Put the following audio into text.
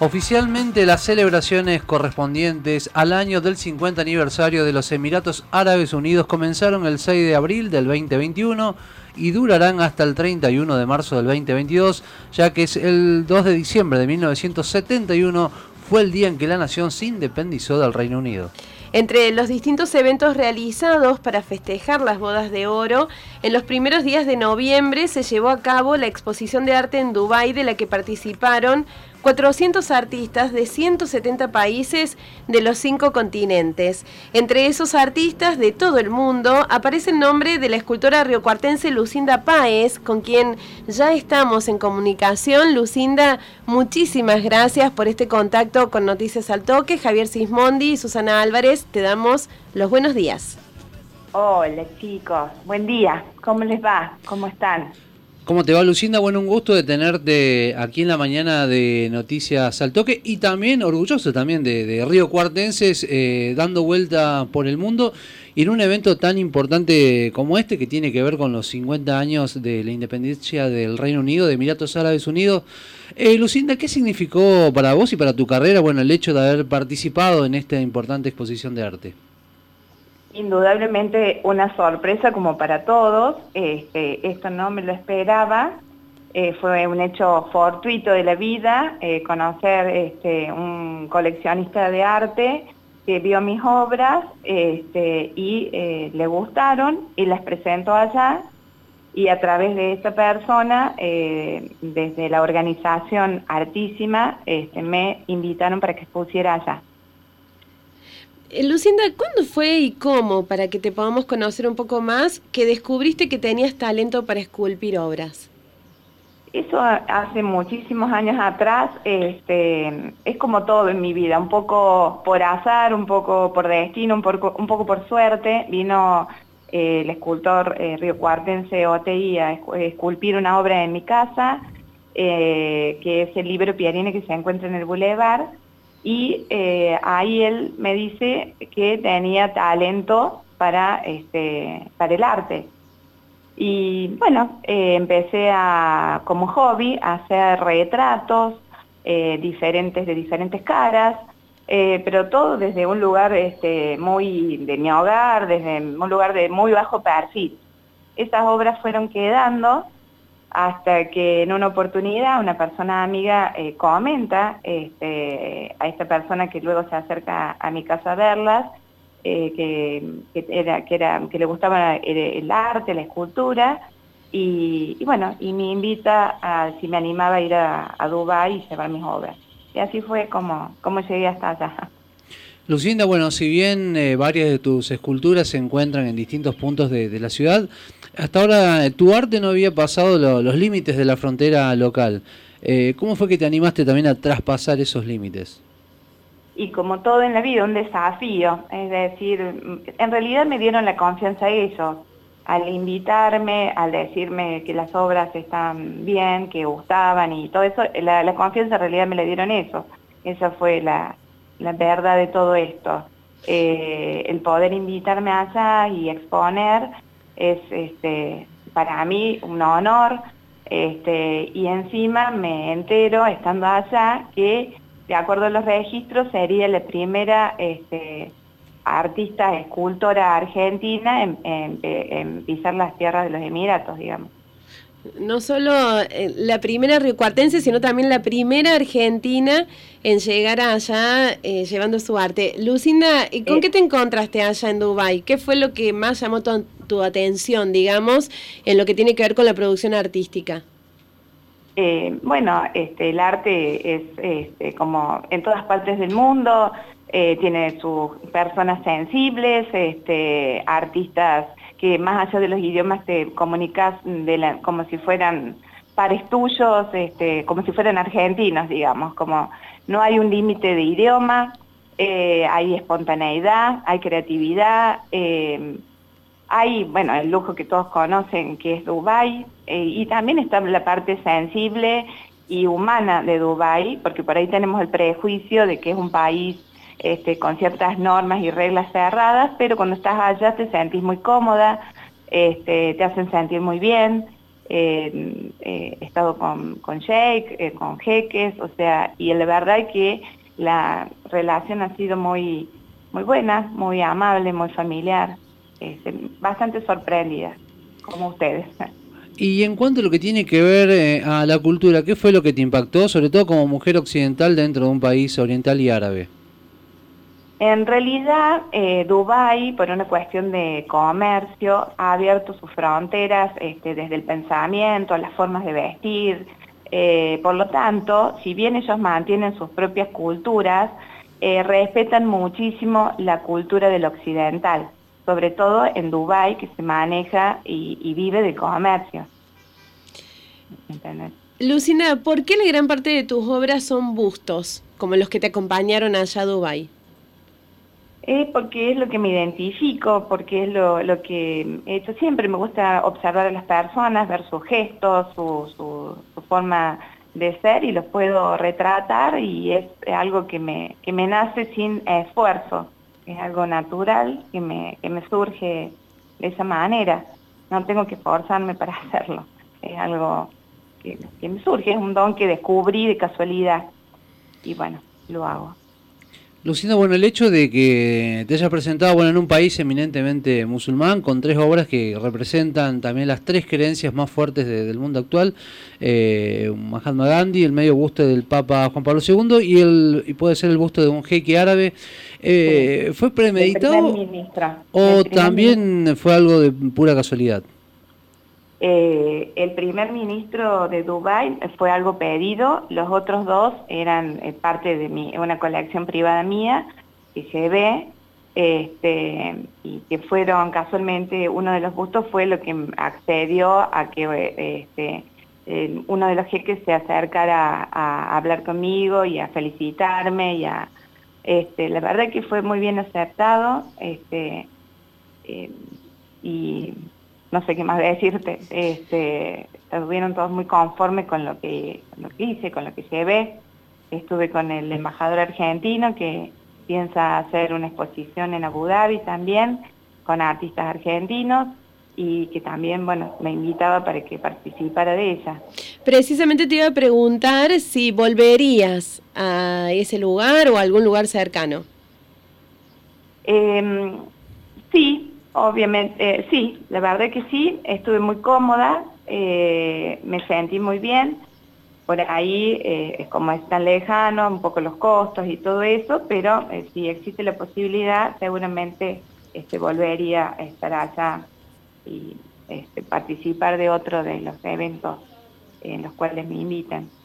Oficialmente las celebraciones correspondientes al año del 50 aniversario de los Emiratos Árabes Unidos comenzaron el 6 de abril del 2021 y durarán hasta el 31 de marzo del 2022, ya que es el 2 de diciembre de 1971 fue el día en que la nación se independizó del Reino Unido. Entre los distintos eventos realizados para festejar las bodas de oro, en los primeros días de noviembre se llevó a cabo la exposición de arte en Dubái de la que participaron 400 artistas de 170 países de los cinco continentes. Entre esos artistas de todo el mundo aparece el nombre de la escultora riocuartense Lucinda Páez, con quien ya estamos en comunicación. Lucinda, muchísimas gracias por este contacto con Noticias al Toque. Javier Sismondi y Susana Álvarez, te damos los buenos días. Hola chicos, buen día, ¿cómo les va? ¿Cómo están? ¿Cómo te va, Lucinda? Bueno, un gusto de tenerte aquí en la mañana de Noticias al Toque y también orgulloso también de, Río Cuartenses eh, dando vuelta por el mundo y en un evento tan importante como este que tiene que ver con los 50 años de la independencia del Reino Unido, de Emiratos Árabes Unidos. Eh, Lucinda, ¿qué significó para vos y para tu carrera bueno, el hecho de haber participado en esta importante exposición de arte? Indudablemente una sorpresa como para todos, este, esto no me lo esperaba, eh, fue un hecho fortuito de la vida, eh, conocer este, un coleccionista de arte que vio mis obras este, y eh, le gustaron y las presentó allá y a través de esta persona, desde la organización Artísima, este, me invitaron para que expusiera allá. Eh, Lucinda, ¿cuándo fue y cómo, para que te podamos conocer un poco más, que descubriste que tenías talento para esculpir obras? Eso hace muchísimos años atrás, este, es como todo en mi vida, un poco por azar, un poco por destino, un poco, un poco por suerte, vino eh, el escultor eh, Río Cuartense a esculpir una obra en mi casa, que es el libro Piarine que se encuentra en el Boulevard, y eh, ahí él me dice que tenía talento para, este, para el arte. Y bueno, eh, empecé a, como hobby a hacer retratos eh, diferentes de diferentes caras, pero todo desde un lugar este, muy de mi hogar, desde un lugar de muy bajo perfil. Esas obras fueron quedando hasta que en una oportunidad una persona amiga eh, comenta este, a esta persona que luego se acerca a mi casa a verlas, eh, que, era, que, le gustaba el, arte, la escultura, y, bueno, y me invita a si me animaba a ir a, a Dubái y llevar mis obras. Y así fue como, como llegué hasta allá. Lucinda, bueno, si bien eh, varias de tus esculturas se encuentran en distintos puntos de, la ciudad, hasta ahora eh, tu arte no había pasado los límites de la frontera local. Eh, ¿Cómo fue que te animaste también a traspasar esos límites? Y como todo en la vida, un desafío. Es decir, en realidad me dieron la confianza ellos. Al invitarme, al decirme que las obras están bien, que gustaban y todo eso, la, la confianza en realidad me la dieron eso. Esa fue la, la verdad de todo esto. Eh, el poder invitarme allá y exponer es este, para mí un honor este, y encima me entero estando allá que de acuerdo a los registros sería la primera este, artista escultora argentina en pisar las tierras de los Emiratos, digamos no solo eh, la primera riocuartense, sino también la primera argentina en llegar allá eh, llevando su arte. Lucinda, ¿con qué te encontraste allá en Dubái? ¿Qué fue lo que más llamó tu, atención, digamos, en lo que tiene que ver con la producción artística? Eh, bueno, este, el arte es este, como en todas partes del mundo, tiene sus personas sensibles, este, artistas que más allá de los idiomas te comunicas como si fueran pares tuyos, este, como si fueran argentinos, digamos, como no hay un límite de idioma, eh, hay espontaneidad, hay creatividad, eh, hay, bueno, el lujo que todos conocen que es Dubái, eh, y también está la parte sensible y humana de Dubái, porque por ahí tenemos el prejuicio de que es un país este, con ciertas normas y reglas cerradas, pero cuando estás allá te sentís muy cómoda, este, te hacen sentir muy bien, he estado con, con Jake, con Jeques, o sea, y la verdad es que la relación ha sido muy, muy buena, muy amable, muy familiar, este, bastante sorprendida, como ustedes. Y en cuanto a lo que tiene que ver eh, a la cultura, ¿qué fue lo que te impactó, sobre todo como mujer occidental dentro de un país oriental y árabe? En realidad, eh, Dubái, por una cuestión de comercio, ha abierto sus fronteras este, desde el pensamiento, las formas de vestir. Eh, por lo tanto, si bien ellos mantienen sus propias culturas, eh, respetan muchísimo la cultura del occidental sobre todo en Dubái, que se maneja y, vive de comercio. Lucina, ¿por qué la gran parte de tus obras son bustos, como los que te acompañaron allá a Dubái? Es porque es lo que me identifico, porque es lo, que he hecho siempre. Me gusta observar a las personas, ver sus gestos, su, forma de ser y los puedo retratar y es algo que me, que me nace sin esfuerzo es algo natural que me, que me surge de esa manera. No tengo que forzarme para hacerlo. Es algo que me surge, es un don que descubrí de casualidad. Y bueno, lo hago. Lucinda, bueno, el hecho de que te hayas presentado bueno, en un país eminentemente musulmán, con tres obras que representan también las tres creencias más fuertes del mundo actual, eh, Mahatma Gandhi, el medio busto del Papa Juan Pablo II y, el, y puede ser el busto de un jeque árabe, eh, ¿fue premeditado o también fue algo de pura casualidad? Eh, el primer ministro de Dubái fue algo pedido, los otros dos eran eh, parte de mi, una colección privada mía que llevé, este, y que fueron casualmente, uno de los bustos fue lo que accedió a que este, uno de los jeques se acercara a, hablar conmigo y a felicitarme y a, este, la verdad que fue muy bien aceptado, eh, y no sé qué más decirte, este, estuvieron todos muy conformes con lo que, lo que hice, con lo que llevé. Estuve con el embajador argentino que piensa hacer una exposición en Abu Dhabi también, con artistas argentinos y que también, bueno, me invitaba para que participara de ella. Precisamente te iba a preguntar si volverías a ese lugar o a algún lugar cercano. Eh, sí, Obviamente, eh, sí, la verdad que sí, estuve muy cómoda, eh, me sentí muy bien, por ahí eh, es como es tan lejano, un poco los costos y todo eso, pero si existe la posibilidad, seguramente este, volvería a estar allá y este, participar de otro de los eventos en los cuales me invitan.